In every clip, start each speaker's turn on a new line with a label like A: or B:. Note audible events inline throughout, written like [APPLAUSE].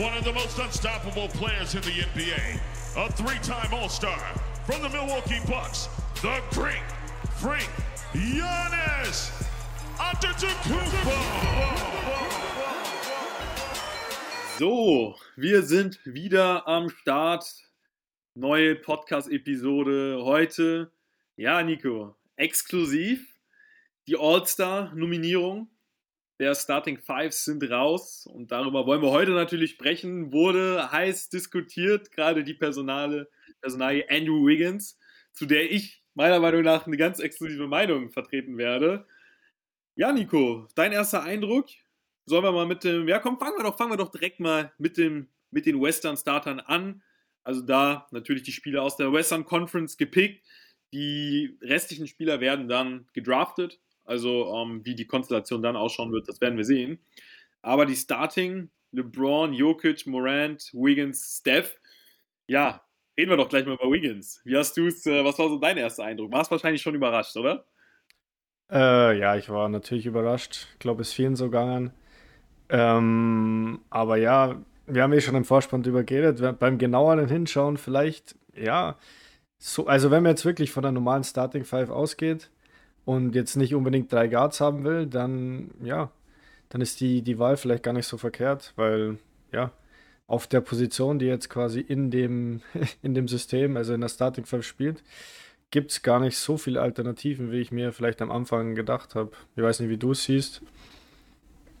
A: one of the most unstoppable players in the NBA, a three-time All-Star from the Milwaukee Bucks, the Great Freak Giannis Antetokounmpo.
B: So, wir sind wieder am Start. Neue Podcast-Episode heute. Ja, Nico, exklusiv die All-Star-Nominierung der Starting Fives sind raus und darüber wollen wir heute natürlich sprechen. Wurde heiß diskutiert, gerade die Personale, Personalie Andrew Wiggins, zu der ich meiner Meinung nach eine ganz exklusive Meinung vertreten werde. Ja, Nico, dein erster Eindruck? Sollen wir mal mit dem, ja komm, fangen wir doch, fangen wir doch direkt mal mit dem, mit den Western Startern an. Also da natürlich die Spieler aus der Western Conference gepickt. Die restlichen Spieler werden dann gedraftet also ähm, wie die Konstellation dann ausschauen wird, das werden wir sehen. Aber die Starting, LeBron, Jokic, Morant, Wiggins, Steph, ja, reden wir doch gleich mal über Wiggins. Wie hast du es, äh, was war so dein erster Eindruck? Warst wahrscheinlich schon überrascht, oder?
C: Äh, ja, ich war natürlich überrascht. Ich glaube, es vielen so gegangen. Ähm, aber ja, wir haben eh schon im Vorspann drüber geredet. Beim genaueren Hinschauen vielleicht, ja, so, also wenn man jetzt wirklich von der normalen Starting Five ausgeht, und jetzt nicht unbedingt drei Guards haben will, dann ja, dann ist die, die Wahl vielleicht gar nicht so verkehrt, weil ja, auf der Position, die jetzt quasi in dem, [LAUGHS] in dem System, also in der Starting 5 spielt, gibt es gar nicht so viele Alternativen, wie ich mir vielleicht am Anfang gedacht habe. Ich weiß nicht, wie du es siehst.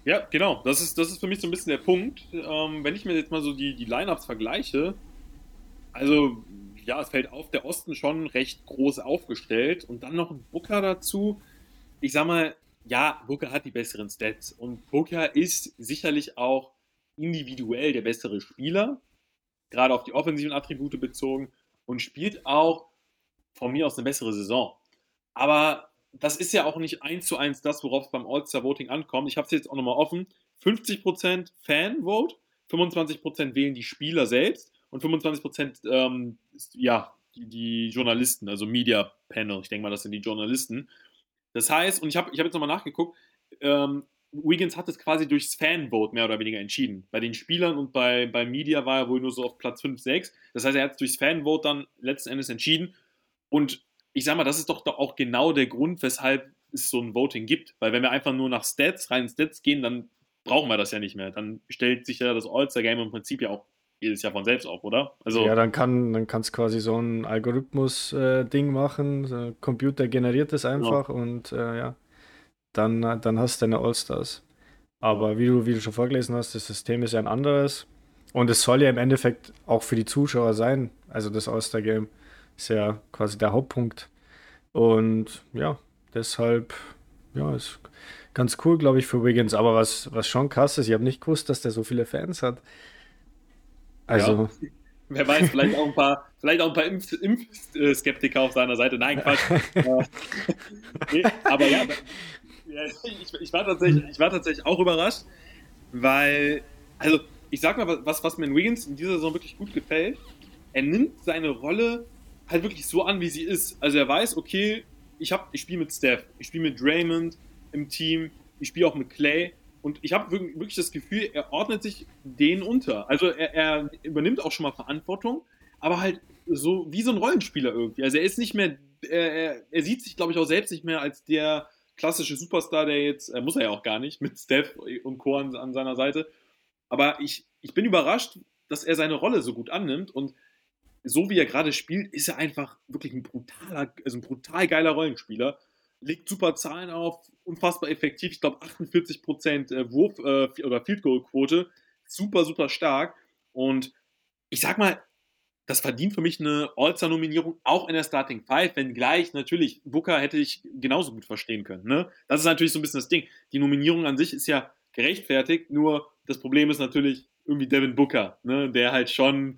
B: Ja, genau. Das ist, das ist für mich so ein bisschen der Punkt. Ähm, wenn ich mir jetzt mal so die, die Lineups vergleiche, also ja, es fällt auf, der Osten schon recht groß aufgestellt und dann noch ein Booker dazu. Ich sag mal, ja, Booker hat die besseren Stats und Booker ist sicherlich auch individuell der bessere Spieler, gerade auf die offensiven Attribute bezogen und spielt auch von mir aus eine bessere Saison. Aber das ist ja auch nicht eins zu eins das, worauf es beim All-Star-Voting ankommt. Ich habe es jetzt auch nochmal offen. 50% Fan-Vote, 25% wählen die Spieler selbst und 25 Prozent, ähm, ja, die, die, Journalisten, also Media Panel. Ich denke mal, das sind die Journalisten. Das heißt, und ich habe ich hab jetzt nochmal nachgeguckt, ähm, Wiggins hat es quasi durchs Fanvote mehr oder weniger entschieden. Bei den Spielern und bei, bei Media war er wohl nur so auf Platz 5, 6. Das heißt, er hat es durchs Fanvote dann letzten Endes entschieden. Und ich sag mal, das ist doch auch genau der Grund, weshalb es so ein Voting gibt. Weil wenn wir einfach nur nach Stats, rein Stats gehen, dann brauchen wir das ja nicht mehr. Dann stellt sich ja das All-Star-Game im Prinzip ja auch jedes Jahr von selbst auf, oder?
C: Also, ja, dann kann dann es quasi so ein Algorithmus-Ding äh, machen. Der Computer generiert es einfach ja. und äh, ja, dann, dann hast du deine Allstars. Aber wie du, wie du schon vorgelesen hast, das System ist ja ein anderes. Und es soll ja im Endeffekt auch für die Zuschauer sein. Also das All-Star-Game ist ja quasi der Hauptpunkt. Und ja, deshalb, ja, ist ganz cool, glaube ich, für Wiggins. Aber was, was schon krass ist, ich habe nicht gewusst, dass der so viele Fans hat.
B: Also. Ja. Wer weiß, vielleicht auch ein paar, [LAUGHS] vielleicht auch ein paar Impf Impfskeptiker auf seiner Seite. Nein, Quatsch. [LAUGHS] nee, aber ja, ich, ich, war tatsächlich, ich war tatsächlich auch überrascht, weil, also ich sag mal, was, was mir in Wiggins in dieser Saison wirklich gut gefällt, er nimmt seine Rolle halt wirklich so an, wie sie ist. Also er weiß, okay, ich, ich spiele mit Steph, ich spiele mit Draymond im Team, ich spiele auch mit Clay und ich habe wirklich das Gefühl, er ordnet sich denen unter. Also er, er, übernimmt auch schon mal Verantwortung, aber halt so wie so ein Rollenspieler irgendwie. Also er ist nicht mehr, er, er sieht sich, glaube ich, auch selbst nicht mehr als der klassische Superstar, der jetzt, äh, muss er ja auch gar nicht, mit Steph und Co. an, an seiner Seite. Aber ich, ich bin überrascht, dass er seine Rolle so gut annimmt und so wie er gerade spielt, ist er einfach wirklich ein brutaler, also ein brutal geiler Rollenspieler legt super Zahlen auf, unfassbar effektiv. Ich glaube 48% äh, Wurf- äh, oder Field Goal Quote. Super, super stark. Und ich sag mal, das verdient für mich eine All-Star-Nominierung, auch in der Starting Five, wenngleich natürlich Booker hätte ich genauso gut verstehen können. Ne? Das ist natürlich so ein bisschen das Ding. Die Nominierung an sich ist ja gerechtfertigt, nur das Problem ist natürlich irgendwie Devin Booker, ne? der halt schon,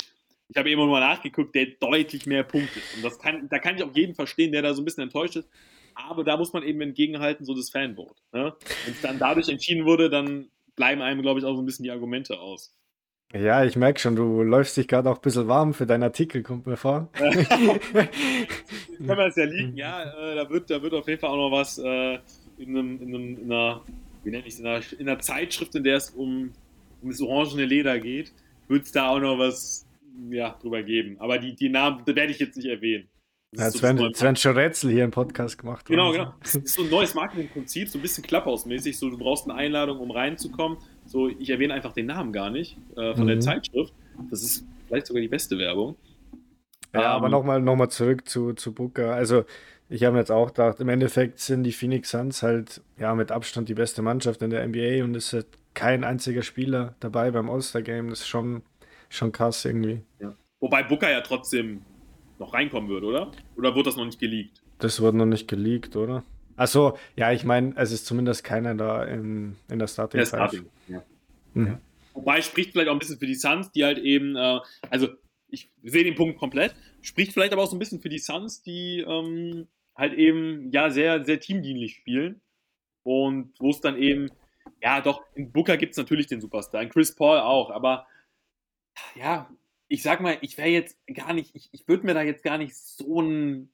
B: ich habe immer mal nachgeguckt, der deutlich mehr Punkte. Und das kann, da kann ich auch jeden verstehen, der da so ein bisschen enttäuscht ist. Aber da muss man eben entgegenhalten, so das Fanvote. Ne? Wenn es dann dadurch entschieden wurde, dann bleiben einem, glaube ich, auch so ein bisschen die Argumente aus.
C: Ja, ich merke schon, du läufst dich gerade auch ein bisschen warm für deinen Artikel, kommt mir vor.
B: Können wir es ja liegen, ja, äh, da, wird, da wird auf jeden Fall auch noch was äh, in, einem, in, einem, in, einer, wie nenne ich in einer, in einer Zeitschrift, in der es um, um das orangene Leder geht, wird es da auch noch was ja, drüber geben. Aber die, die Namen werde ich jetzt nicht erwähnen.
C: Ja, so werden schon Rätsel hier im Podcast gemacht.
B: Genau, genau. Das ist so ein neues Marketingprinzip, so ein bisschen Klapphausmäßig. So, du brauchst eine Einladung, um reinzukommen. So, ich erwähne einfach den Namen gar nicht äh, von mhm. der Zeitschrift. Das ist vielleicht sogar die beste Werbung.
C: Ja, ähm, aber nochmal noch mal zurück zu, zu Booker. Also, ich habe jetzt auch gedacht, im Endeffekt sind die Phoenix Suns halt ja mit Abstand die beste Mannschaft in der NBA und es ist kein einziger Spieler dabei beim All-Star-Game. Das ist schon, schon krass irgendwie.
B: Ja. Wobei Booker ja trotzdem noch reinkommen wird, oder? Oder wird das noch nicht geleakt?
C: Das wird noch nicht geleakt, oder? Achso, ja, ich meine, es ist zumindest keiner da in, in der Starting. Der Starting,
B: ja. Mhm. ja. Wobei spricht vielleicht auch ein bisschen für die Suns, die halt eben, äh, also ich sehe den Punkt komplett, spricht vielleicht aber auch so ein bisschen für die Suns, die ähm, halt eben ja sehr, sehr teamdienlich spielen. Und wo es dann eben, ja doch, in Booker gibt es natürlich den Superstar, in Chris Paul auch, aber ja, ich sag mal, ich wäre jetzt gar nicht, ich, ich würde mir da jetzt gar nicht so einen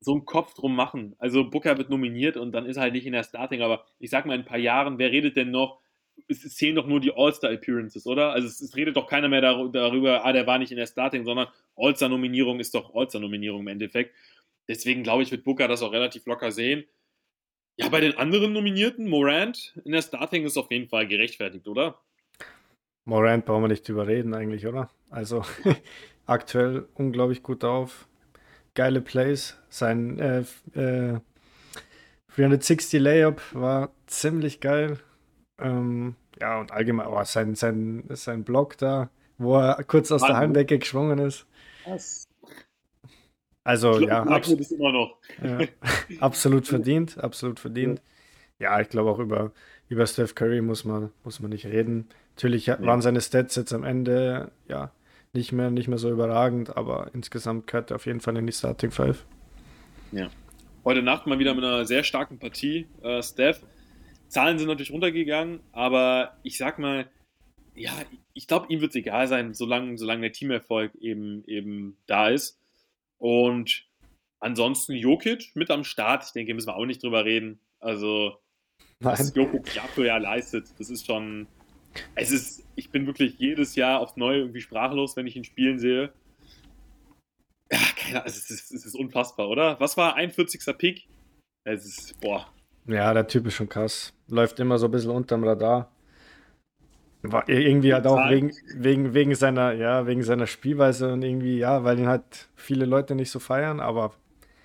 B: so Kopf drum machen. Also Booker wird nominiert und dann ist er halt nicht in der Starting, aber ich sag mal, in ein paar Jahren, wer redet denn noch? Es, zählen doch nur die All-Star-Appearances, oder? Also es, es, redet doch keiner mehr darüber, ah, der war nicht in der Starting, sondern All-Star-Nominierung ist doch All-Star-Nominierung im Endeffekt. Deswegen glaube ich, wird Booker das auch relativ locker sehen. Ja, bei den anderen Nominierten, Morant in der Starting ist auf jeden Fall gerechtfertigt, oder?
C: Morant brauchen wir nicht überreden eigentlich, oder? Also [LAUGHS] aktuell unglaublich gut auf. Geile Plays. Sein äh, äh, 360 Layup war ziemlich geil. Ähm, ja, und allgemein, oh, sein, sein, sein Block da, wo er kurz aus Mann. der Heimdecke geschwungen ist. Was? Also, glaub, ja, abs [LAUGHS] ja, absolut verdient, absolut verdient. Ja, ich glaube auch über, über Steph Curry muss man, muss man nicht reden. Natürlich ja. waren seine Stats jetzt am Ende ja nicht mehr, nicht mehr so überragend, aber insgesamt gehört er auf jeden Fall in die Starting Five.
B: Ja. Heute Nacht mal wieder mit einer sehr starken Partie, äh, Steph. Zahlen sind natürlich runtergegangen, aber ich sag mal, ja, ich glaube, ihm wird es egal sein, solange, solange der Teamerfolg eben, eben da ist. Und ansonsten Jokic mit am Start, ich denke, müssen wir auch nicht drüber reden. Also, Nein. was Jokic Jahr für Jahr leistet, das ist schon, es ist, ich bin wirklich jedes Jahr aufs Neue irgendwie sprachlos, wenn ich ihn spielen sehe. Ja, keine Ahnung, es ist, es ist unfassbar, oder? Was war 41. Pick? Es ist, boah.
C: Ja, der Typ ist schon krass. Läuft immer so ein bisschen unterm Radar. War irgendwie halt auch wegen, wegen, wegen seiner, ja, wegen seiner Spielweise und irgendwie, ja, weil ihn halt viele Leute nicht so feiern, aber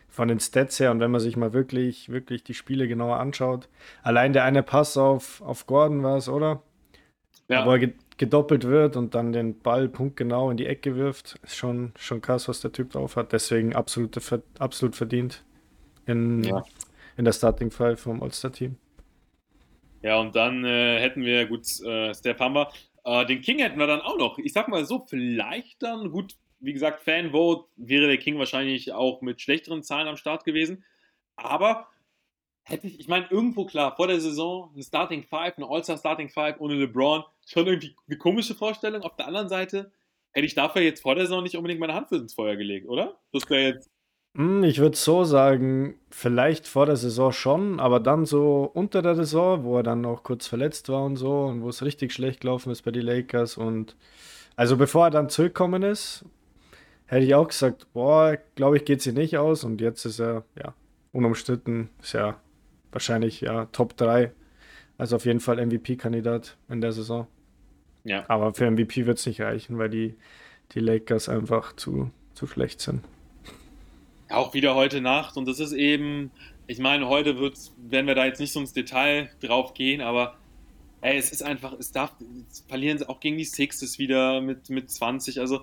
C: von den Stats her und wenn man sich mal wirklich, wirklich die Spiele genauer anschaut, allein der eine Pass auf, auf Gordon war es, oder? Ja. Wo er gedoppelt wird und dann den Ball punktgenau in die Ecke wirft, ist schon, schon krass, was der Typ drauf hat. Deswegen absolut, absolut verdient in, ja. in der Starting Five vom All-Star-Team.
B: Ja, und dann äh, hätten wir, gut, äh, Steph haben wir. Äh, den King hätten wir dann auch noch. Ich sag mal so, vielleicht dann, gut, wie gesagt, Fanvote wäre der King wahrscheinlich auch mit schlechteren Zahlen am Start gewesen. Aber hätte ich, ich meine, irgendwo klar, vor der Saison eine Starting Five, eine All-Star Starting Five ohne LeBron, schon irgendwie eine komische Vorstellung. Auf der anderen Seite hätte ich dafür jetzt vor der Saison nicht unbedingt meine Hand ins Feuer gelegt, oder? Das wäre jetzt.
C: Hm, ich würde so sagen, vielleicht vor der Saison schon, aber dann so unter der Saison, wo er dann noch kurz verletzt war und so und wo es richtig schlecht gelaufen ist bei den Lakers und also bevor er dann zurückgekommen ist, hätte ich auch gesagt, boah, glaube ich, geht sie nicht aus und jetzt ist er ja unumstritten, ist ja wahrscheinlich ja Top 3. Also auf jeden Fall MVP-Kandidat in der Saison. Ja. Aber für MVP wird es nicht reichen, weil die, die Lakers einfach zu, zu schlecht sind.
B: Auch wieder heute Nacht und das ist eben, ich meine, heute wird's, werden wir da jetzt nicht so ins Detail drauf gehen, aber ey, es ist einfach, es darf, verlieren sie auch gegen die Sixes wieder mit, mit 20, also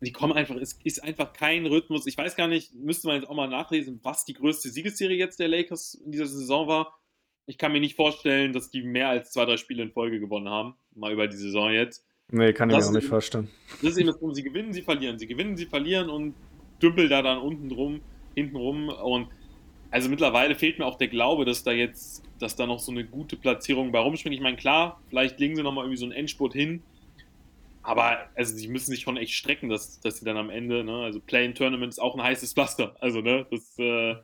B: die kommen einfach, es ist einfach kein Rhythmus. Ich weiß gar nicht, müsste man jetzt auch mal nachlesen, was die größte Siegesserie jetzt der Lakers in dieser Saison war. Ich kann mir nicht vorstellen, dass die mehr als zwei, drei Spiele in Folge gewonnen haben. Mal über die Saison jetzt.
C: Nee, kann ich mir auch nicht vorstellen.
B: Das ist eben das Problem. Sie gewinnen, sie verlieren. Sie gewinnen, sie verlieren und dümpel da dann unten drum, hinten rum. Und also mittlerweile fehlt mir auch der Glaube, dass da jetzt, dass da noch so eine gute Platzierung bei rumspringt. Ich meine, klar, vielleicht legen sie nochmal irgendwie so einen Endspurt hin. Aber also sie müssen sich schon echt strecken, dass, dass sie dann am Ende, ne, also Play-in-Tournament ist auch ein heißes Pflaster. Also, ne, das, äh,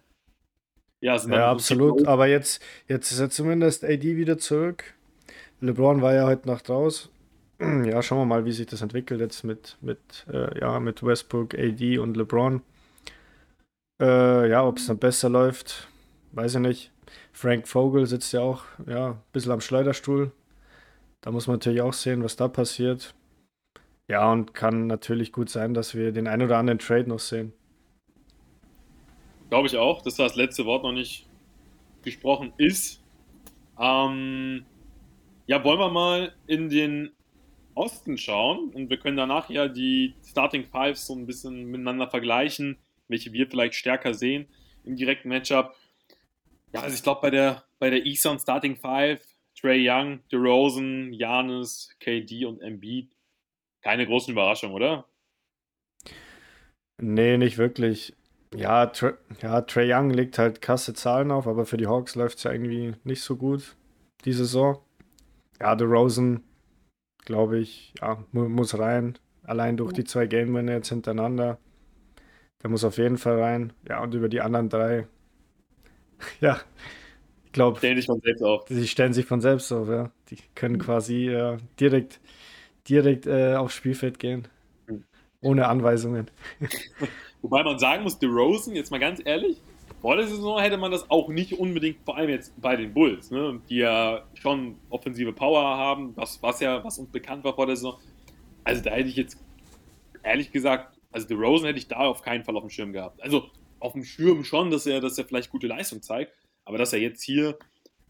C: ja, ja absolut. Aber jetzt, jetzt ist ja zumindest AD wieder zurück. LeBron war ja heute Nacht raus. [CLEARS THROAT] ja, schauen wir mal, wie sich das entwickelt jetzt mit, mit, äh, ja, mit Westbrook, AD und LeBron. Äh, ja, ob es dann besser läuft, weiß ich nicht. Frank Vogel sitzt ja auch ja, ein bisschen am Schleuderstuhl. Da muss man natürlich auch sehen, was da passiert. Ja, und kann natürlich gut sein, dass wir den ein oder anderen Trade noch sehen.
B: Glaube ich auch, dass das letzte Wort noch nicht gesprochen ist. Ähm, ja, wollen wir mal in den Osten schauen und wir können danach ja die Starting Fives so ein bisschen miteinander vergleichen, welche wir vielleicht stärker sehen im direkten Matchup. Ja, also ich glaube bei der bei der Eastern Starting Five Trey Young, DeRozan, Janis, KD und Embiid keine großen Überraschungen, oder?
C: Nee, nicht wirklich. Ja, Tra ja, Trey Young legt halt krasse Zahlen auf, aber für die Hawks läuft es ja irgendwie nicht so gut die Saison. Ja, DeRozan, glaube ich, ja, mu muss rein. Allein durch die zwei Game jetzt hintereinander. Der muss auf jeden Fall rein. Ja, und über die anderen drei. [LAUGHS] ja, ich glaube.
B: Stellen sich von selbst auf.
C: Die stellen sich von selbst auf, ja. Die können quasi äh, direkt, direkt äh, aufs Spielfeld gehen. Hm. Ohne Anweisungen. [LAUGHS]
B: Wobei man sagen muss, DeRozan, jetzt mal ganz ehrlich, vor der Saison hätte man das auch nicht unbedingt, vor allem jetzt bei den Bulls, ne, die ja schon offensive Power haben, was, was ja, was uns bekannt war vor der Saison. Also da hätte ich jetzt ehrlich gesagt, also The Rosen hätte ich da auf keinen Fall auf dem Schirm gehabt. Also auf dem Schirm schon, dass er, dass er vielleicht gute Leistung zeigt, aber dass er jetzt hier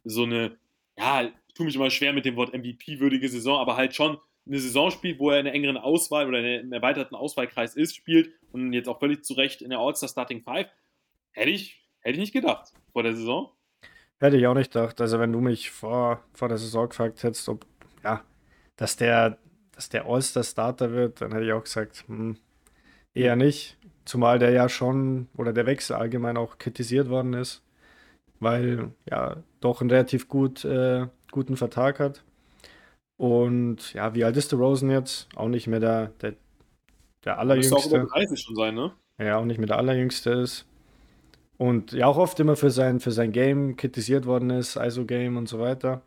B: so eine, ja, ich tue mich immer schwer mit dem Wort MVP-würdige Saison, aber halt schon eine Saison spielt, wo er in einer engeren Auswahl oder in einem erweiterten Auswahlkreis ist, spielt und jetzt auch völlig zu Recht in der All-Star Starting Five, hätte ich Hätte ich nicht gedacht vor der Saison.
C: Hätte ich auch nicht gedacht. Also wenn du mich vor, vor der Saison gefragt hättest, ob, ja, dass der, dass der All-Star-Starter wird, dann hätte ich auch gesagt, hm, eher nicht. Zumal der ja schon, oder der Wechsel allgemein auch kritisiert worden ist, weil ja doch einen relativ gut, äh, guten Vertrag hat. Und ja, wie alt ist der Rosen jetzt? Auch nicht mehr der, der, der allerjüngste. Müsste auch über
B: 30 schon sein, ne?
C: Ja, auch nicht mehr der allerjüngste ist. Und ja, auch oft immer für sein, für sein Game kritisiert worden ist, ISO-Game und so weiter.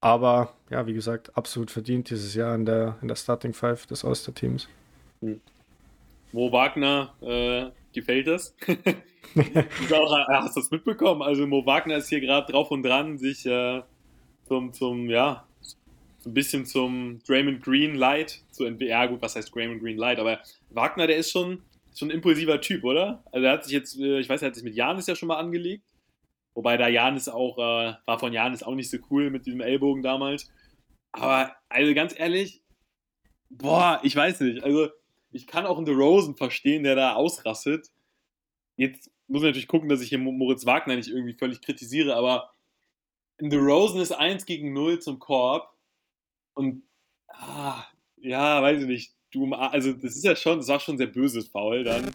C: Aber ja, wie gesagt, absolut verdient dieses Jahr in der, in der Starting Five des Oster-Teams. Hm.
B: Mo Wagner, äh, gefällt das? [LAUGHS] auch, äh, hast du das mitbekommen? Also Mo Wagner ist hier gerade drauf und dran, sich äh, zum, zum, ja, ein bisschen zum Draymond Green Light zu. Ja, gut, was heißt Draymond Green Light? Aber Wagner, der ist schon, schon ein impulsiver Typ, oder? Also er hat sich jetzt, äh, ich weiß, er hat sich mit Janis ja schon mal angelegt. Wobei da Janis auch, äh, war von Janis auch nicht so cool mit diesem Ellbogen damals. Aber, also ganz ehrlich, boah, ich weiß nicht. Also, ich kann auch einen Rosen verstehen, der da ausrastet. Jetzt muss ich natürlich gucken, dass ich hier Moritz Wagner nicht irgendwie völlig kritisiere, aber in The Rosen ist 1 gegen 0 zum Korb. Und, ah, ja, weiß ich nicht du, also das ist ja schon, das war schon sehr böses Foul dann.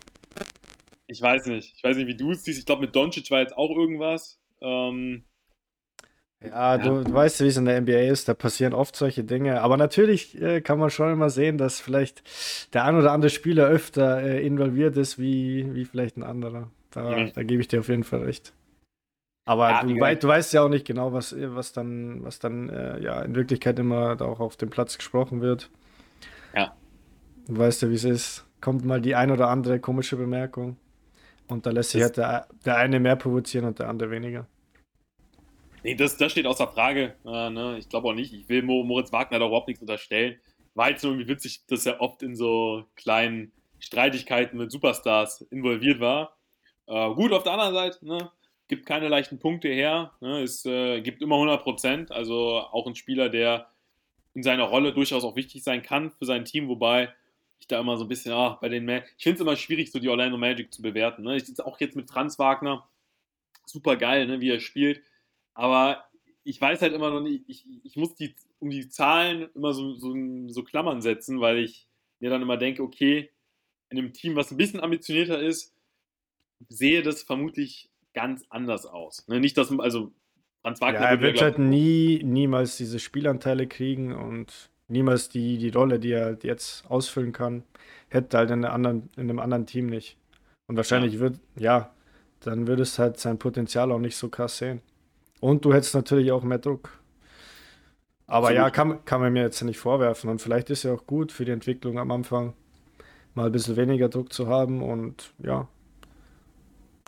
B: Ich weiß nicht. Ich weiß nicht, wie du es siehst. Ich glaube, mit Doncic war jetzt auch irgendwas. Ähm,
C: ja, du, du, weißt, wie es in der NBA ist, da passieren oft solche Dinge. Aber natürlich äh, kann man schon immer sehen, dass vielleicht der ein oder andere Spieler öfter äh, involviert ist, wie, wie vielleicht ein anderer. Da, mhm. da gebe ich dir auf jeden Fall recht. Aber ja, du, wei du, weißt ja auch nicht genau, was, was dann, was dann äh, ja in Wirklichkeit immer da auch auf dem Platz gesprochen wird.
B: Ja.
C: Du weißt ja, wie es ist. Kommt mal die ein oder andere komische Bemerkung. Und da lässt sich halt der, der eine mehr provozieren und der andere weniger.
B: Nee, das, das steht außer Frage. Äh, ne? Ich glaube auch nicht. Ich will Moritz Wagner da überhaupt nichts unterstellen. War jetzt nur irgendwie witzig, dass er oft in so kleinen Streitigkeiten mit Superstars involviert war. Äh, gut, auf der anderen Seite, ne? Gibt keine leichten Punkte her. Ne? Es äh, gibt immer 100 Prozent. Also auch ein Spieler, der in seiner Rolle durchaus auch wichtig sein kann für sein Team, wobei ich da immer so ein bisschen, ah, bei den, ich finde es immer schwierig, so die Orlando Magic zu bewerten. Ne? Ich auch jetzt mit Franz Wagner, super geil, ne, wie er spielt, aber ich weiß halt immer noch nicht, ich, ich muss die, um die Zahlen immer so, so, so Klammern setzen, weil ich mir dann immer denke, okay, in einem Team, was ein bisschen ambitionierter ist, sehe das vermutlich ganz anders aus. Ne? Nicht, dass, also
C: Franz Wagner ja, er wird halt nie, niemals diese Spielanteile kriegen und niemals die, die Rolle, die er jetzt ausfüllen kann, hätte halt in, anderen, in einem anderen Team nicht. Und wahrscheinlich ja. wird, ja, dann würdest halt sein Potenzial auch nicht so krass sehen. Und du hättest natürlich auch mehr Druck. Aber ja, kann, kann man mir jetzt nicht vorwerfen. Und vielleicht ist ja auch gut für die Entwicklung am Anfang, mal ein bisschen weniger Druck zu haben. Und ja,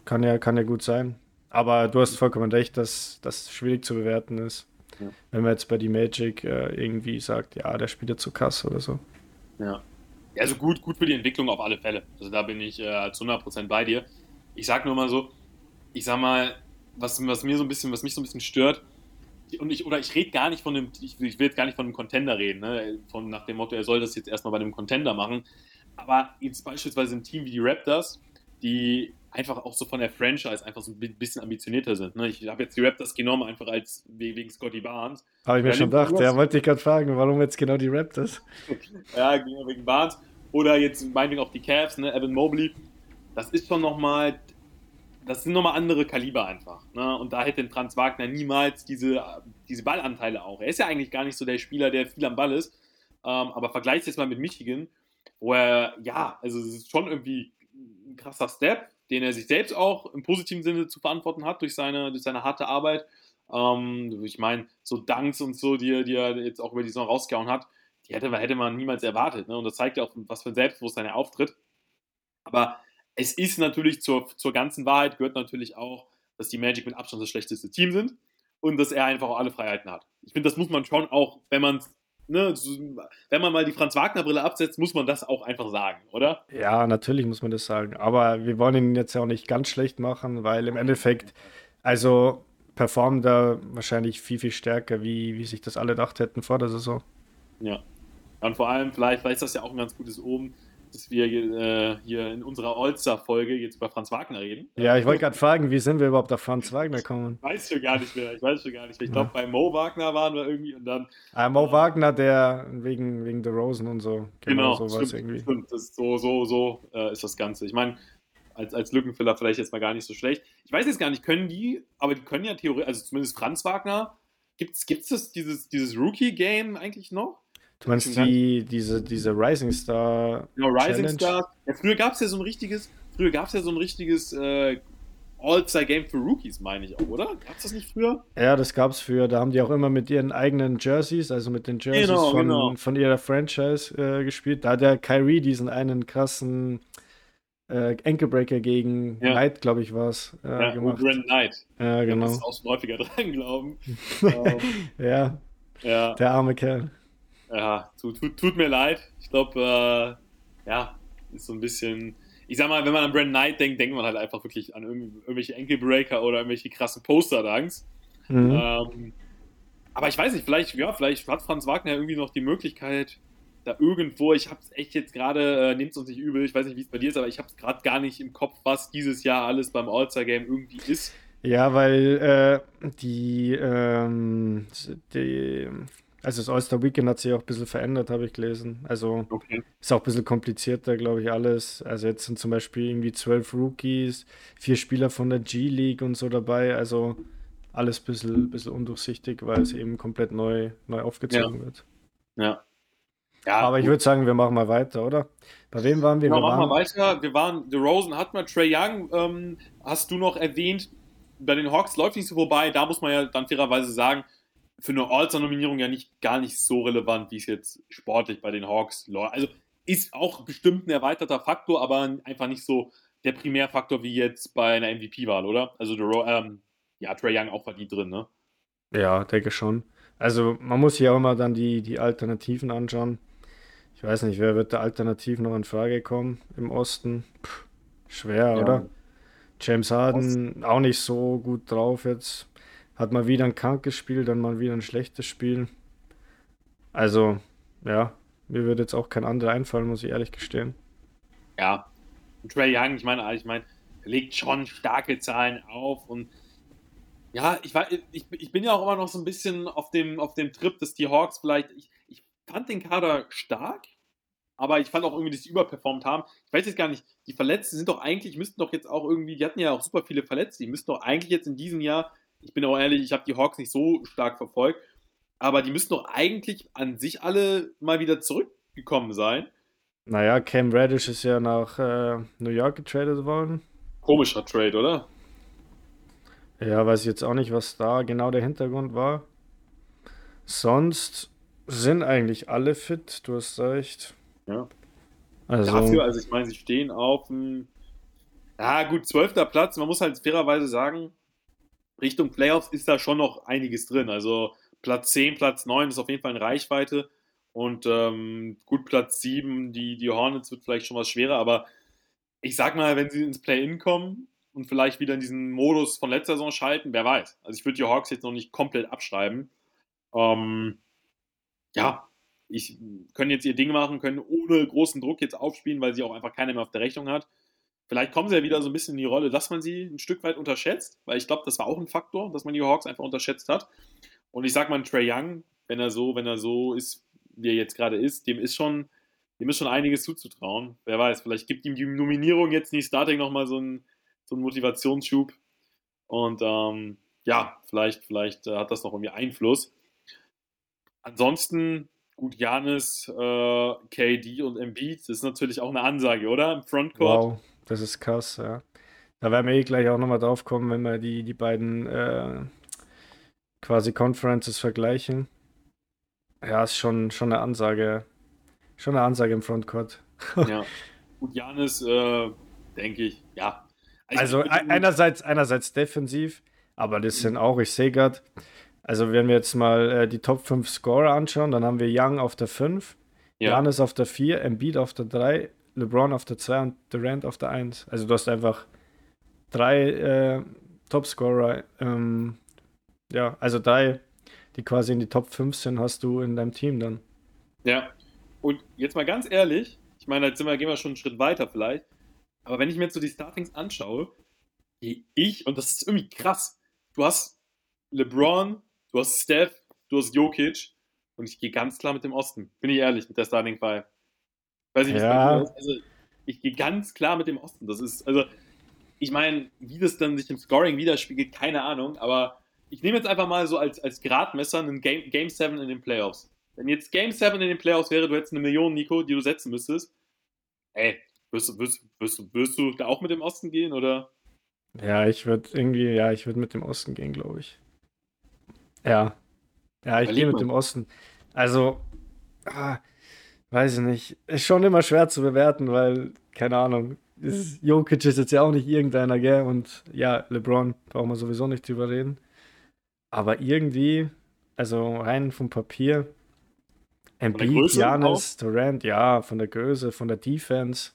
C: kann ja, kann ja gut sein. Aber du hast vollkommen recht, dass das schwierig zu bewerten ist. Ja. Wenn man jetzt bei die Magic äh, irgendwie sagt, ja, der spielt ja zu krass oder so.
B: Ja. Also gut, gut für die Entwicklung auf alle Fälle. Also da bin ich äh, zu 100% bei dir. Ich sag nur mal so, ich sag mal, was, was mir so ein bisschen, was mich so ein bisschen stört, und ich, oder ich rede gar nicht von dem, ich, ich, will jetzt gar nicht von einem Contender reden, ne? von, nach dem Motto, er soll das jetzt erstmal bei einem Contender machen. Aber jetzt beispielsweise ein Team wie die Raptors, die einfach auch so von der Franchise einfach so ein bisschen ambitionierter sind. Ne? Ich habe jetzt die Raptors genommen, einfach als wegen Scotty Barnes.
C: Habe ich mir schon gedacht, ja, wollte ich gerade fragen, warum jetzt genau die Raptors? [LAUGHS]
B: ja, wegen Barnes. Oder jetzt meinetwegen auch die Cavs, ne? Evan Mobley. Das ist schon nochmal, das sind nochmal andere Kaliber einfach. Ne? Und da hätte Franz Wagner niemals diese, diese Ballanteile auch. Er ist ja eigentlich gar nicht so der Spieler, der viel am Ball ist. Ähm, aber vergleicht es jetzt mal mit Michigan, wo er, ja, also es ist schon irgendwie ein krasser Step, den er sich selbst auch im positiven Sinne zu verantworten hat durch seine, durch seine harte Arbeit. Ähm, ich meine, so Danks und so, die, die er jetzt auch über die Saison rausgehauen hat, die hätte, hätte man niemals erwartet. Ne? Und das zeigt ja auch, was für ein Selbstbewusstsein er auftritt. Aber es ist natürlich zur, zur ganzen Wahrheit, gehört natürlich auch, dass die Magic mit Abstand das schlechteste Team sind und dass er einfach auch alle Freiheiten hat. Ich finde, das muss man schon auch, wenn man Ne, wenn man mal die Franz-Wagner-Brille absetzt, muss man das auch einfach sagen, oder?
C: Ja, natürlich muss man das sagen. Aber wir wollen ihn jetzt ja auch nicht ganz schlecht machen, weil im Endeffekt, also performt er wahrscheinlich viel, viel stärker, wie, wie sich das alle gedacht hätten vor der Saison.
B: Ja. Und vor allem, vielleicht, vielleicht ist das ja auch ein ganz gutes Oben dass wir äh, hier in unserer All-Star-Folge jetzt über Franz Wagner reden.
C: Ja, ich wollte gerade fragen, wie sind wir überhaupt auf Franz Wagner gekommen?
B: Weiß ich gar nicht mehr. Ich weiß schon gar nicht mehr. Ich glaube, bei Mo Wagner waren wir irgendwie und dann.
C: Ah, Mo äh, Wagner, der wegen, wegen The Rosen und so.
B: Genau, genau sowas stimmt, irgendwie. Stimmt. So, so, so äh, ist das Ganze. Ich meine, als, als Lückenfüller vielleicht jetzt mal gar nicht so schlecht. Ich weiß jetzt gar nicht, können die, aber die können ja theoretisch, also zumindest Franz Wagner, gibt es dieses, dieses Rookie-Game eigentlich noch?
C: Du meinst die, diese, diese Rising Star.
B: Genau, Rising Star. Ja, früher gab es ja so ein richtiges, früher gab es ja so ein richtiges äh, All-Star-Game für Rookies, meine ich auch, oder? Gab es das nicht früher?
C: Ja, das gab es früher. Da haben die auch immer mit ihren eigenen Jerseys, also mit den Jerseys genau, von, genau. von ihrer Franchise äh, gespielt. Da hat der Kyrie diesen einen krassen äh, Ankle-Breaker gegen ja. Knight, glaube ich, war es. Äh,
B: ja, gemacht. Brand Knight.
C: Ja, genau. [LAUGHS]
B: Ich muss auch häufiger dran glauben.
C: ja. ja. Der arme Kerl.
B: Ja, tut, tut, tut mir leid. Ich glaube, äh, ja, ist so ein bisschen. Ich sag mal, wenn man an Brand Knight denkt, denkt man halt einfach wirklich an irgendwelche Enkelbreaker oder irgendwelche krassen Poster-Dunks. Mhm. Ähm, aber ich weiß nicht, vielleicht, ja, vielleicht hat Franz Wagner irgendwie noch die Möglichkeit, da irgendwo, ich hab's echt jetzt gerade, äh, nehmt es uns nicht übel, ich weiß nicht, wie es bei dir ist, aber ich hab's gerade gar nicht im Kopf, was dieses Jahr alles beim All-Star-Game irgendwie ist.
C: Ja, weil äh, die, ähm, die also das All-Star Weekend hat sich auch ein bisschen verändert, habe ich gelesen. Also okay. ist auch ein bisschen komplizierter, glaube ich, alles. Also jetzt sind zum Beispiel irgendwie zwölf Rookies, vier Spieler von der G-League und so dabei. Also alles ein bisschen, bisschen undurchsichtig, weil es eben komplett neu, neu aufgezogen
B: ja.
C: wird.
B: Ja.
C: ja Aber gut. ich würde sagen, wir machen mal weiter, oder? Bei wem waren wir?
B: Ja,
C: wir
B: machen wir weiter. Wir waren, The Rosen hat mal Trey Young, ähm, hast du noch erwähnt. Bei den Hawks läuft nicht so vorbei. Da muss man ja dann fairerweise sagen, für eine All-Star-Nominierung ja nicht gar nicht so relevant, wie es jetzt sportlich bei den Hawks läuft. Also ist auch bestimmt ein erweiterter Faktor, aber einfach nicht so der Primärfaktor wie jetzt bei einer MVP-Wahl, oder? Also der, ähm, ja, Trey Young auch verdient drin, ne?
C: Ja, denke schon. Also man muss hier auch mal dann die, die Alternativen anschauen. Ich weiß nicht, wer wird da alternativ noch in Frage kommen im Osten? Puh, schwer, ja. oder? James Harden Ost. auch nicht so gut drauf jetzt. Hat mal wieder ein krankes Spiel, dann mal wieder ein schlechtes Spiel. Also, ja, mir würde jetzt auch kein anderer einfallen, muss ich ehrlich gestehen.
B: Ja, und Trey Young, ich meine, ich meine, legt schon starke Zahlen auf und ja, ich, war, ich, ich bin ja auch immer noch so ein bisschen auf dem, auf dem Trip, dass die Hawks vielleicht, ich, ich fand den Kader stark, aber ich fand auch irgendwie, dass sie überperformt haben. Ich weiß jetzt gar nicht, die Verletzten sind doch eigentlich, müssten doch jetzt auch irgendwie, die hatten ja auch super viele Verletzte, die müssten doch eigentlich jetzt in diesem Jahr ich bin auch ehrlich, ich habe die Hawks nicht so stark verfolgt, aber die müssten doch eigentlich an sich alle mal wieder zurückgekommen sein.
C: Naja, Cam Reddish ist ja nach äh, New York getradet worden.
B: Komischer Trade, oder?
C: Ja, weiß ich jetzt auch nicht, was da genau der Hintergrund war. sonst sind eigentlich alle fit, du hast recht.
B: Ja. Also, Dafür, also ich meine, sie stehen auf dem, ja gut, zwölfter Platz. Man muss halt fairerweise sagen, Richtung Playoffs ist da schon noch einiges drin. Also Platz 10, Platz 9 ist auf jeden Fall in Reichweite. Und ähm, gut, Platz 7, die, die Hornets wird vielleicht schon was schwerer, aber ich sag mal, wenn sie ins Play-In kommen und vielleicht wieder in diesen Modus von letzter Saison schalten, wer weiß. Also ich würde die Hawks jetzt noch nicht komplett abschreiben. Ähm, ja, ich können jetzt ihr Ding machen, können ohne großen Druck jetzt aufspielen, weil sie auch einfach keiner mehr auf der Rechnung hat. Vielleicht kommen sie ja wieder so ein bisschen in die Rolle, dass man sie ein Stück weit unterschätzt, weil ich glaube, das war auch ein Faktor, dass man die Hawks einfach unterschätzt hat. Und ich sag mal, Trey Young, wenn er so, wenn er so ist, wie er jetzt gerade ist, dem ist schon, dem ist schon einiges zuzutrauen. Wer weiß, vielleicht gibt ihm die Nominierung jetzt nicht Starting nochmal so einen, so einen Motivationsschub. Und ähm, ja, vielleicht, vielleicht äh, hat das noch irgendwie Einfluss. Ansonsten, gut, Janis, äh, KD und Embiid, das ist natürlich auch eine Ansage, oder? Im Frontcourt.
C: Wow, das ist krass, ja. Da werden wir eh gleich auch nochmal drauf kommen, wenn wir die, die beiden äh, quasi Conferences vergleichen. Ja, ist schon, schon eine Ansage. Schon eine Ansage im Frontcourt. [LAUGHS]
B: ja. Gut, Janis, äh, denke ich, ja.
C: Also, also einerseits, einerseits defensiv, aber das sind auch, ich sehe gerade, also wenn wir jetzt mal äh, die Top 5 Scorer anschauen, dann haben wir Young auf der 5, ja. Janis auf der 4, Embiid auf der 3, LeBron auf der 2 und Durant auf der 1. Also du hast einfach drei äh, Topscorer, ähm, ja, also drei, die quasi in die Top 5 sind, hast du in deinem Team dann.
B: Ja, und jetzt mal ganz ehrlich, ich meine, jetzt wir, gehen wir schon einen Schritt weiter vielleicht, aber wenn ich mir jetzt so die Startings anschaue, gehe ich, und das ist irgendwie krass, du hast LeBron, Du hast Steph, du hast Jokic und ich gehe ganz klar mit dem Osten. Bin ich ehrlich, mit der Starting Five. Weiß ich, wie ja. es Also, ich gehe ganz klar mit dem Osten. Das ist, also, ich meine, wie das dann sich im Scoring widerspiegelt, keine Ahnung, aber ich nehme jetzt einfach mal so als, als Gradmesser einen Game, Game 7 in den Playoffs. Wenn jetzt Game 7 in den Playoffs wäre, du hättest eine Million, Nico, die du setzen müsstest, ey, wirst, wirst, wirst, wirst du da auch mit dem Osten gehen, oder?
C: Ja, ich würde irgendwie, ja, ich würde mit dem Osten gehen, glaube ich. Ja. Ja, ich gehe mit dem Osten. Also, ah, weiß ich nicht. Ist schon immer schwer zu bewerten, weil, keine Ahnung, ist, Jokic ist jetzt ja auch nicht irgendeiner, gell? Und ja, LeBron brauchen wir sowieso nicht drüber reden. Aber irgendwie, also rein vom Papier, Embiid, Janis, Durant, ja, von der Größe, von der Defense,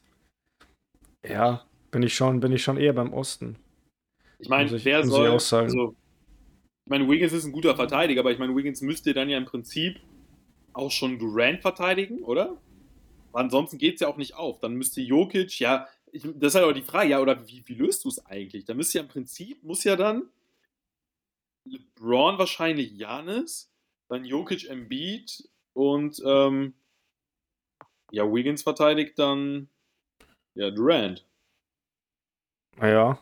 C: ja, bin ich schon, bin ich schon eher beim Osten.
B: Ich meine, wer soll, also, ich meine, Wiggins ist ein guter Verteidiger, aber ich meine, Wiggins müsste dann ja im Prinzip auch schon Durant verteidigen, oder? Ansonsten geht es ja auch nicht auf. Dann müsste Jokic, ja, ich, das ist halt auch die Frage, ja, oder wie, wie löst du es eigentlich? Da müsste ja im Prinzip, muss ja dann LeBron wahrscheinlich Janis, dann Jokic Embiid und ähm, ja, Wiggins verteidigt dann ja, Durant.
C: Ja.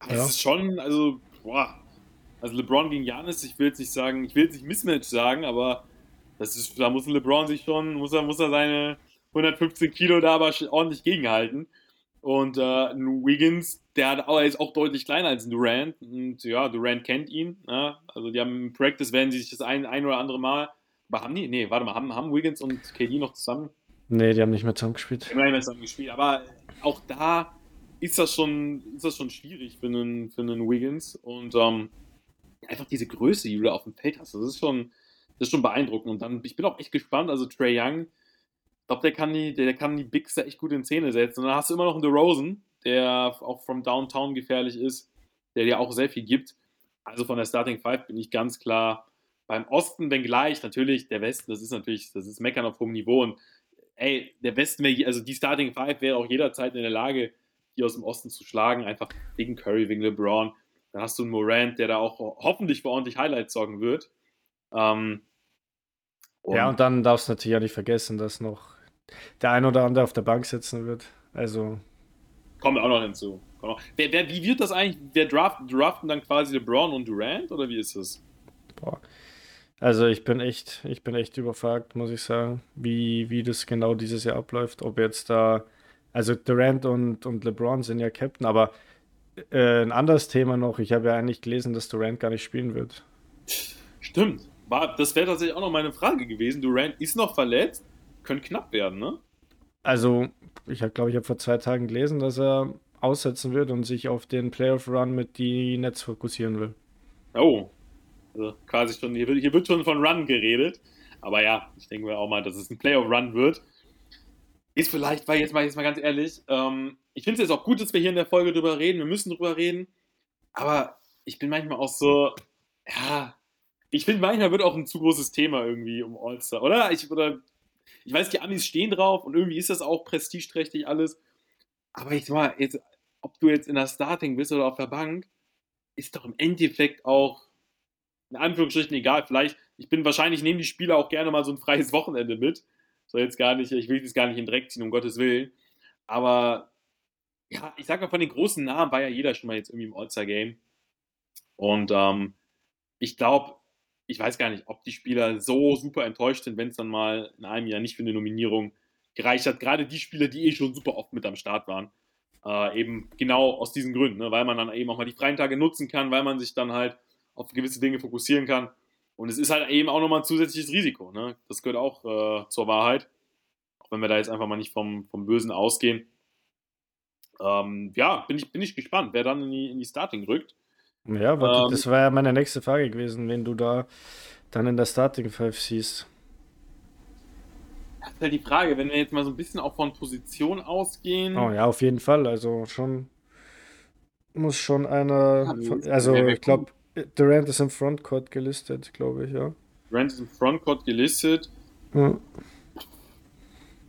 B: Das ja. ist schon, also, boah, also LeBron gegen Janis, ich will jetzt nicht sagen, ich will jetzt nicht Mismatch sagen, aber das ist, da muss LeBron sich schon, muss er, muss er seine 115 Kilo da aber ordentlich gegenhalten. Und äh, Wiggins, der hat auch, ist auch deutlich kleiner als Durant. Und ja, Durant kennt ihn. Ja? Also die haben im Practice, werden sie sich das ein, ein oder andere Mal. Aber haben die? Nee, warte mal, haben, haben Wiggins und KD noch zusammen?
C: Nee, die haben nicht mehr zusammen gespielt. Die haben nicht mehr
B: zusammen gespielt. Aber auch da ist das schon, ist das schon schwierig für einen, für einen Wiggins. Und ähm, einfach diese Größe, die du da auf dem Feld hast, das ist schon, das ist schon beeindruckend. Und dann, ich bin auch echt gespannt, also Trey Young, ich glaube, der kann die, der, kann die Bigs da echt gut in Szene setzen. Und dann hast du immer noch einen DeRozan, der auch vom Downtown gefährlich ist, der dir auch sehr viel gibt. Also von der Starting Five bin ich ganz klar beim Osten, wenngleich natürlich der Westen, das ist natürlich, das ist Meckern auf hohem Niveau. Und ey, der Westen wäre, also die Starting Five wäre auch jederzeit in der Lage, die aus dem Osten zu schlagen, einfach wegen Curry, wegen LeBron. Dann hast du einen Morant, der da auch hoffentlich für ordentlich Highlights sorgen wird. Ähm,
C: und ja, und dann darfst du natürlich auch nicht vergessen, dass noch der ein oder andere auf der Bank sitzen wird. Also.
B: Kommen wir auch noch hinzu. Wer, wer, wie wird das eigentlich? Wer draft, draften dann quasi LeBron und Durant oder wie ist das?
C: Boah. Also ich bin echt, ich bin echt überfragt, muss ich sagen, wie, wie das genau dieses Jahr abläuft. Ob jetzt da, also Durant und, und LeBron sind ja Captain, aber äh, ein anderes Thema noch. Ich habe ja eigentlich gelesen, dass Durant gar nicht spielen wird.
B: Stimmt. War, das wäre tatsächlich auch noch meine Frage gewesen. Durant ist noch verletzt, könnte knapp werden, ne?
C: Also, ich glaube ich, habe vor zwei Tagen gelesen, dass er aussetzen wird und sich auf den Playoff-Run mit die Nets fokussieren will.
B: Oh, also quasi schon, hier wird, hier wird schon von Run geredet. Aber ja, ich denke mir auch mal, dass es ein Playoff-Run wird. Ist vielleicht, weil jetzt mal, jetzt mal ganz ehrlich, ähm, ich finde es jetzt auch gut, dass wir hier in der Folge drüber reden. Wir müssen drüber reden. Aber ich bin manchmal auch so, ja, ich finde manchmal wird auch ein zu großes Thema irgendwie um All-Star, oder? Ich, oder? ich weiß, die Amis stehen drauf und irgendwie ist das auch prestigeträchtig alles. Aber ich sag mal, jetzt, ob du jetzt in der Starting bist oder auf der Bank, ist doch im Endeffekt auch in Anführungsstrichen egal. Vielleicht, ich bin wahrscheinlich, nehmen die Spieler auch gerne mal so ein freies Wochenende mit. So jetzt gar nicht, ich will das gar nicht in Dreck ziehen, um Gottes Willen. Aber ja, ich sag mal, von den großen Namen war ja jeder schon mal jetzt irgendwie im All-Star-Game. Und ähm, ich glaube, ich weiß gar nicht, ob die Spieler so super enttäuscht sind, wenn es dann mal in einem Jahr nicht für eine Nominierung gereicht hat. Gerade die Spieler, die eh schon super oft mit am Start waren. Äh, eben genau aus diesen Gründen, ne? weil man dann eben auch mal die freien Tage nutzen kann, weil man sich dann halt auf gewisse Dinge fokussieren kann. Und es ist halt eben auch nochmal ein zusätzliches Risiko. Ne? Das gehört auch äh, zur Wahrheit. Auch wenn wir da jetzt einfach mal nicht vom, vom Bösen ausgehen. Ähm, ja, bin ich, bin ich gespannt, wer dann in die, in die Starting rückt.
C: Ja, ähm, das war ja meine nächste Frage gewesen, wenn du da dann in der Starting Five siehst.
B: Das ist halt die Frage, wenn wir jetzt mal so ein bisschen auch von Position ausgehen.
C: Oh ja, auf jeden Fall. Also schon muss schon einer. Also ich glaube, Durant ist im Frontcourt gelistet, glaube ich, ja.
B: Durant ist im Frontcourt gelistet. Ja.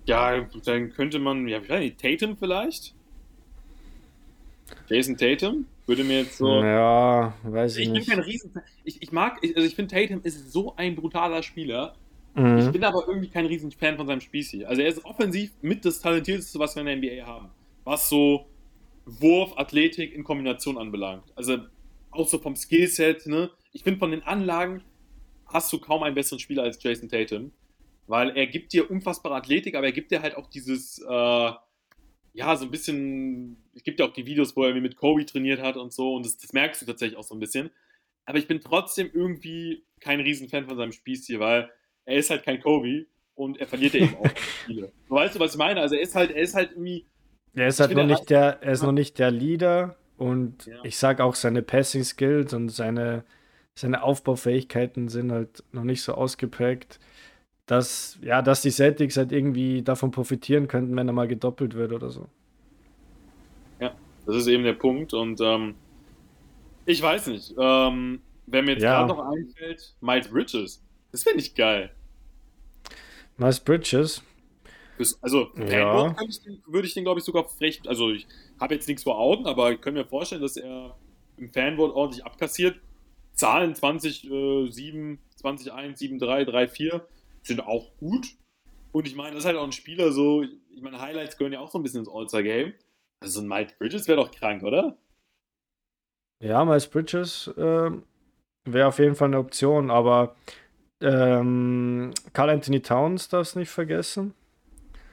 B: ja, dann könnte man, ja, Tatum vielleicht? Jason Tatum? Würde mir jetzt so.
C: Ja, weiß ich,
B: ich
C: nicht.
B: Ich bin kein Riesen. Ich, ich mag, ich, also ich finde Tatum ist so ein brutaler Spieler. Mhm. Ich bin aber irgendwie kein Riesenfan von seinem Spießi. Also er ist offensiv mit das talentierteste, was wir in der NBA haben. Was so Wurf, Athletik in Kombination anbelangt. Also auch so vom Skillset, ne? Ich finde von den Anlagen hast du kaum einen besseren Spieler als Jason Tatum. Weil er gibt dir unfassbare Athletik, aber er gibt dir halt auch dieses, äh, ja, so ein bisschen, es gibt ja auch die Videos, wo er mit Kobe trainiert hat und so, und das, das merkst du tatsächlich auch so ein bisschen. Aber ich bin trotzdem irgendwie kein Riesenfan von seinem Spießtier, weil er ist halt kein Kobe und er verliert ja eben auch [LAUGHS] Spiele. Weißt du, was ich meine? Also er ist halt, er ist halt irgendwie.
C: Er ist halt noch nicht der, er ist noch nicht der Leader und ja. ich sag auch seine Passing Skills und seine, seine Aufbaufähigkeiten sind halt noch nicht so ausgeprägt dass, ja, dass die Celtics halt irgendwie davon profitieren könnten, wenn er mal gedoppelt wird oder so.
B: Ja, das ist eben der Punkt und ähm, ich weiß nicht, ähm, wer mir jetzt ja. gerade noch einfällt, Miles Bridges. Das finde ich geil.
C: Miles Bridges?
B: Also, ja. würde ich den, glaube ich, sogar recht. Also, ich habe jetzt nichts vor Augen, aber ich könnte mir vorstellen, dass er im Fanboard ordentlich abkassiert. Zahlen 20, äh, 7, 20, 1, 7, 3, 3, 4 sind auch gut. Und ich meine, das ist halt auch ein Spieler so, ich meine, Highlights gehören ja auch so ein bisschen ins All-Star-Game. Also so ein Miles Bridges wäre doch krank, oder?
C: Ja, Miles Bridges äh, wäre auf jeden Fall eine Option, aber ähm, Carl Anthony Towns darfst nicht vergessen.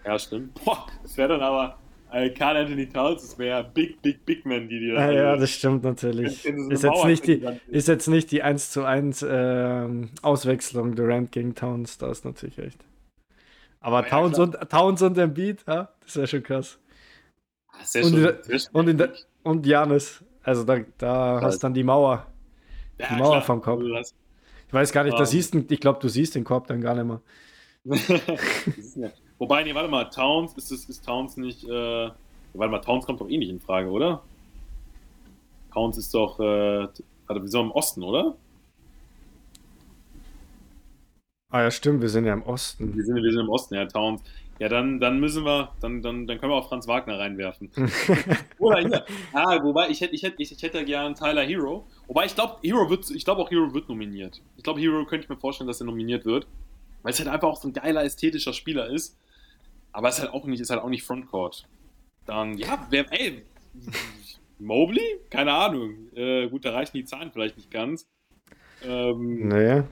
B: Ja, stimmt. Boah, das wäre dann aber äh, Carl Anthony Towns, das wäre Big, Big, Big Man, die dir.
C: Ja, ja, das stimmt natürlich. ist, jetzt nicht die, ist jetzt nicht die 1 zu 1 äh, Auswechslung Durant gegen Towns, da ist natürlich recht. Aber, Aber Towns, ja, und, Towns und Embiid, ja, das wäre schon krass. Das und, schon, und, in der, und Janis, also da, da hast dann die Mauer. Ja, die Mauer klar. vom Korb. Ich weiß gar nicht, um, da siehst du, ich glaube, du siehst den Korb dann gar nicht mehr. [LAUGHS]
B: Wobei, nee, warte mal, Towns, ist, ist, ist Towns nicht, äh, warte mal, Towns kommt doch eh nicht in Frage, oder? Towns ist doch, äh, warte, wir sind im Osten, oder?
C: Ah ja, stimmt, wir sind ja im Osten.
B: Wir sind, wir sind im Osten, ja, Towns. Ja, dann, dann müssen wir, dann, dann, dann können wir auch Franz Wagner reinwerfen. Oder hier. Ah, wobei, ich hätte, ich hätte, ich, ich hätte gern Tyler Hero. Wobei, ich glaube, Hero wird, ich glaube auch Hero wird nominiert. Ich glaube, Hero könnte ich mir vorstellen, dass er nominiert wird. Weil es halt einfach auch so ein geiler, ästhetischer Spieler ist. Aber es ist halt auch nicht, ist halt auch nicht Frontcourt. Dann, ja, wer, ey, Mobley? Keine Ahnung. Äh, gut, da reichen die Zahlen vielleicht nicht ganz. Ähm,
C: nee.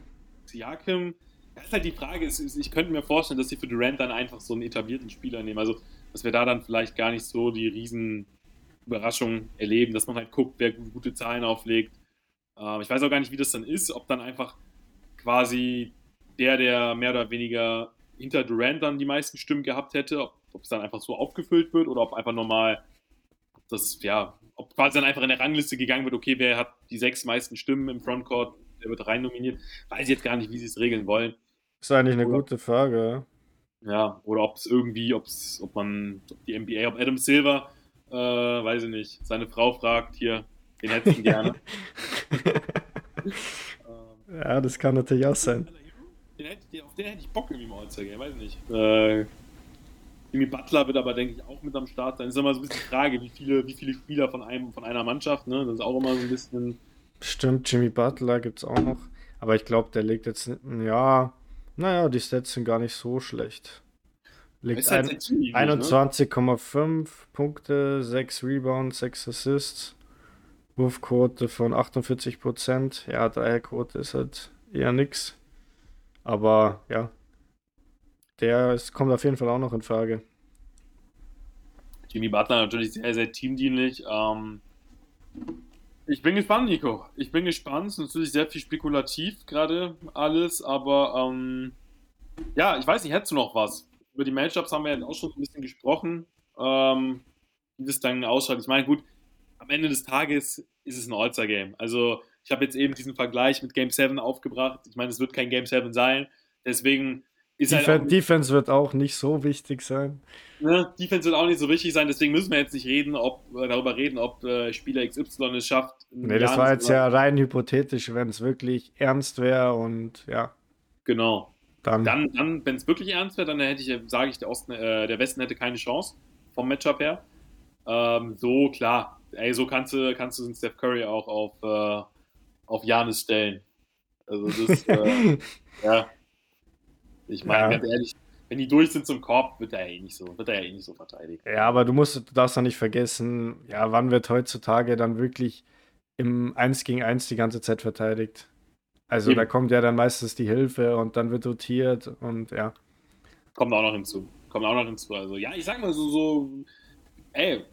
B: Siakim, das ist halt die Frage, ist, ist, ich könnte mir vorstellen, dass sie für Durant dann einfach so einen etablierten Spieler nehmen. Also, dass wir da dann vielleicht gar nicht so die riesen Überraschungen erleben, dass man halt guckt, wer gute Zahlen auflegt. Äh, ich weiß auch gar nicht, wie das dann ist, ob dann einfach quasi der, der mehr oder weniger hinter Durant dann die meisten Stimmen gehabt hätte, ob es dann einfach so aufgefüllt wird oder ob einfach nochmal das, ja, ob quasi dann einfach in der Rangliste gegangen wird, okay, wer hat die sechs meisten Stimmen im Frontcourt, der wird rein nominiert. Weiß ich jetzt gar nicht, wie sie es regeln wollen.
C: Ist eigentlich eine oder, gute Frage.
B: Ja, oder ob es irgendwie, ob's, ob man, ob die NBA, ob Adam Silver, äh, weiß ich nicht, seine Frau fragt, hier, den hättest du gerne. [LAUGHS]
C: ja, das kann natürlich auch sein.
B: Den hätte, auf den hätte ich Bock irgendwie mal zu gehen, weiß ich nicht. Äh, Jimmy Butler wird aber, denke ich, auch mit am Start sein. Das ist immer so ein bisschen die Frage, wie viele, wie viele Spieler von, einem, von einer Mannschaft, ne? Das ist auch immer so ein bisschen.
C: Stimmt, Jimmy Butler gibt es auch noch. Aber ich glaube, der legt jetzt, ja, naja, die Stats sind gar nicht so schlecht. Legt halt 21,5 ne? Punkte, 6 Rebounds, 6 Assists. Wurfquote von 48%. Ja, Dreierquote ist halt eher nix. Aber ja, der ist, kommt auf jeden Fall auch noch in Frage.
B: Jimmy Butler natürlich sehr, sehr teamdienlich. Ähm, ich bin gespannt, Nico. Ich bin gespannt. Es ist natürlich sehr viel spekulativ gerade alles, aber ähm, ja, ich weiß nicht, hättest du noch was? Über die Matchups haben wir ja auch schon ein bisschen gesprochen, ähm, wie das dann ausschaut. Ich meine, gut, am Ende des Tages ist es ein All-Star-Game. Also, ich habe jetzt eben diesen Vergleich mit Game 7 aufgebracht. Ich meine, es wird kein Game 7 sein. Deswegen
C: ist Def halt auch, Defense wird auch nicht so wichtig sein.
B: Ne, Defense wird auch nicht so wichtig sein, deswegen müssen wir jetzt nicht reden, ob, äh, darüber reden, ob äh, Spieler XY es schafft.
C: Nee, das war jetzt ja rein hypothetisch, wenn es wirklich ernst wäre und ja.
B: Genau. Dann, dann, dann wenn es wirklich ernst wäre, dann hätte ich, sage ich, der, Osten, äh, der Westen hätte keine Chance vom Matchup her. Ähm, so, klar. Ey, so kannst du, kannst du den Steph Curry auch auf, äh, auf Janis stellen. Also das, [LAUGHS] äh, ja. Ich meine, ja. ganz ehrlich, wenn die durch sind zum Korb, wird er ja eh nicht so, wird er ja eh nicht so verteidigt.
C: Ja, aber du musst, du darfst ja nicht vergessen, ja, wann wird heutzutage dann wirklich im 1 gegen 1 die ganze Zeit verteidigt? Also Eben. da kommt ja dann meistens die Hilfe und dann wird rotiert und ja.
B: Kommt auch noch hinzu. Kommt auch noch hinzu. Also ja, ich sag mal so, so ey,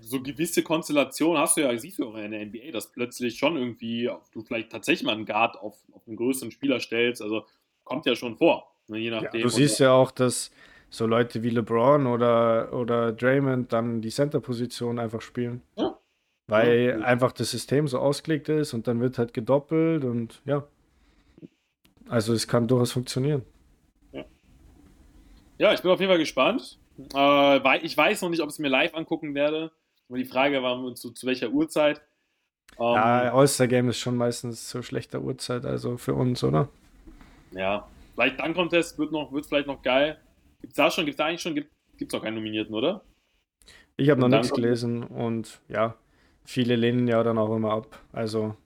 B: so gewisse Konstellationen hast du ja, siehst du auch in der NBA, dass plötzlich schon irgendwie du vielleicht tatsächlich mal einen Guard auf, auf einen größeren Spieler stellst. Also kommt ja schon vor. Ne, je nachdem.
C: Ja, du siehst ja auch, dass so Leute wie LeBron oder, oder Draymond dann die Center-Position einfach spielen. Ja. Weil ja. einfach das System so ausgelegt ist und dann wird halt gedoppelt und ja. Also es kann durchaus funktionieren.
B: Ja, ja ich bin auf jeden Fall gespannt. Äh, ich weiß noch nicht, ob ich es mir live angucken werde. Aber die Frage war zu, zu welcher Uhrzeit.
C: Ähm, ja, All-Star-Game ist schon meistens zu schlechter Uhrzeit, also für uns, oder?
B: Ja, vielleicht Dunk Contest wird noch, wird vielleicht noch geil. Gibt's da schon, gibt's da eigentlich schon, gibt, gibt's noch keinen Nominierten, oder?
C: Ich habe noch nichts gelesen und ja, viele lehnen ja dann auch immer ab. Also.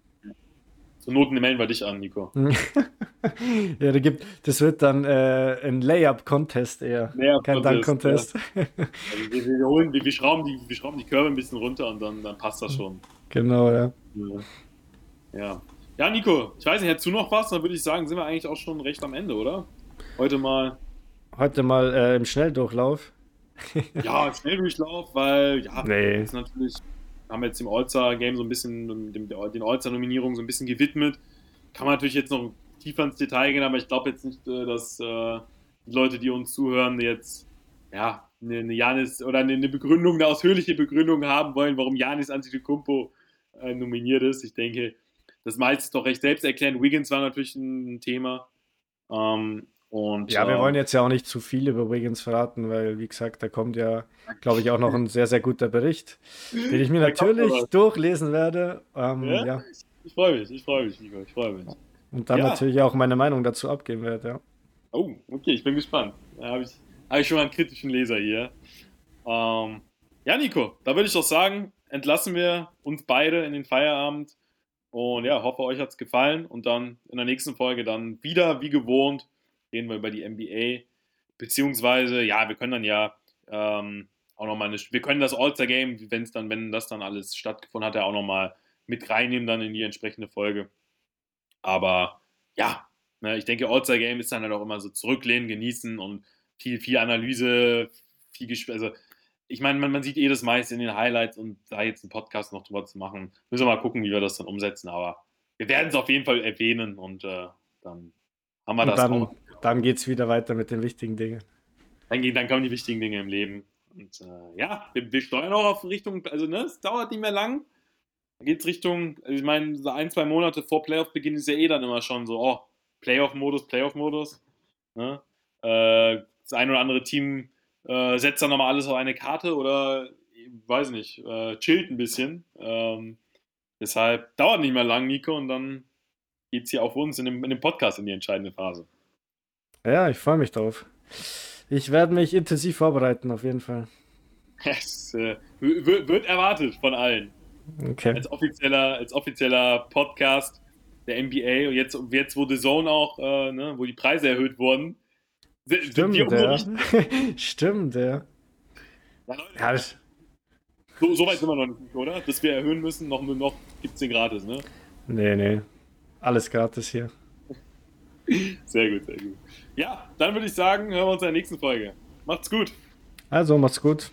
B: Noten melden wir dich an, Nico. [LAUGHS]
C: ja, da gibt, das wird dann äh, ein Layup-Contest eher. Layup Kein Dunk-Contest.
B: Ja. Also wir, wir, holen, wir, wir, schrauben die, wir schrauben die Körbe ein bisschen runter und dann, dann passt das schon.
C: Genau, ja.
B: Ja. ja. Ja, Nico, ich weiß nicht, hättest du noch was? Dann würde ich sagen, sind wir eigentlich auch schon recht am Ende, oder? Heute mal.
C: Heute mal äh, im Schnelldurchlauf.
B: ja, im Schnelldurchlauf, weil, ja, nee. ist natürlich, haben jetzt dem All-Star-Game so ein bisschen, dem, den All-Star-Nominierungen so ein bisschen gewidmet. Kann man natürlich jetzt noch tiefer ins Detail gehen, aber ich glaube jetzt nicht, äh, dass äh, die Leute, die uns zuhören, jetzt, ja, eine, eine Janis oder eine, Begründung, eine ausführliche Begründung haben wollen, warum Janis Antetokounmpo äh, nominiert ist. Ich denke, das meiste ist doch recht selbst erklären. Wiggins war natürlich ein Thema. Ähm, und,
C: ja, wir wollen jetzt ja auch nicht zu viel über Wiggins verraten, weil, wie gesagt, da kommt ja, glaube ich, auch noch ein sehr, sehr guter Bericht, den ich mir natürlich durchlesen werde. Ähm, ja? ja?
B: Ich, ich freue mich, ich freue mich, Nico, ich freue mich.
C: Und dann ja. natürlich auch meine Meinung dazu abgeben werde, ja.
B: Oh, okay, ich bin gespannt. Da habe ich, hab ich schon mal einen kritischen Leser hier. Ähm, ja, Nico, da würde ich doch sagen, entlassen wir uns beide in den Feierabend. Und ja, hoffe, euch hat es gefallen. Und dann in der nächsten Folge dann wieder wie gewohnt reden wir über die NBA. Beziehungsweise, ja, wir können dann ja ähm, auch nochmal eine, wir können das All-Star-Game, wenn es dann, wenn das dann alles stattgefunden hat, ja auch nochmal mit reinnehmen dann in die entsprechende Folge. Aber ja, ne, ich denke, All-Star-Game ist dann halt auch immer so zurücklehnen, genießen und viel, viel Analyse, viel Gespräch. Also ich meine, man, man, sieht eh das meiste in den Highlights und da jetzt einen Podcast noch drüber zu machen, müssen wir mal gucken, wie wir das dann umsetzen. Aber wir werden es auf jeden Fall erwähnen und äh, dann haben wir
C: Und
B: das
C: dann,
B: auch.
C: Dann geht es wieder weiter mit den wichtigen Dingen.
B: Dann, dann kommen die wichtigen Dinge im Leben. Und äh, ja, wir, wir steuern auch auf Richtung, also ne, es dauert nicht mehr lang. Da geht es Richtung, also ich meine, so ein, zwei Monate vor Playoff-Beginn ist ja eh dann immer schon so, oh, Playoff-Modus, Playoff-Modus. Ne? Äh, das ein oder andere Team äh, setzt dann nochmal alles auf eine Karte oder, weiß nicht, äh, chillt ein bisschen. Ähm, deshalb dauert nicht mehr lang, Nico, und dann geht es hier auf uns in dem, in dem Podcast in die entscheidende Phase.
C: Ja, ich freue mich drauf. Ich werde mich intensiv vorbereiten, auf jeden Fall.
B: Es äh, wird erwartet von allen.
C: Okay.
B: Als offizieller, als offizieller Podcast der NBA und jetzt, jetzt wo The Zone auch, äh, ne, wo die Preise erhöht wurden, [LAUGHS]
C: Stimmt, ja. Stimmt,
B: ja. Leute,
C: ja das,
B: so, so weit sind wir noch nicht, oder? Dass wir erhöhen müssen, noch, noch gibt es den gratis, ne?
C: nee, nee. Alles gratis hier.
B: Sehr gut, sehr gut. Ja, dann würde ich sagen, hören wir uns in der nächsten Folge. Macht's gut.
C: Also, macht's gut.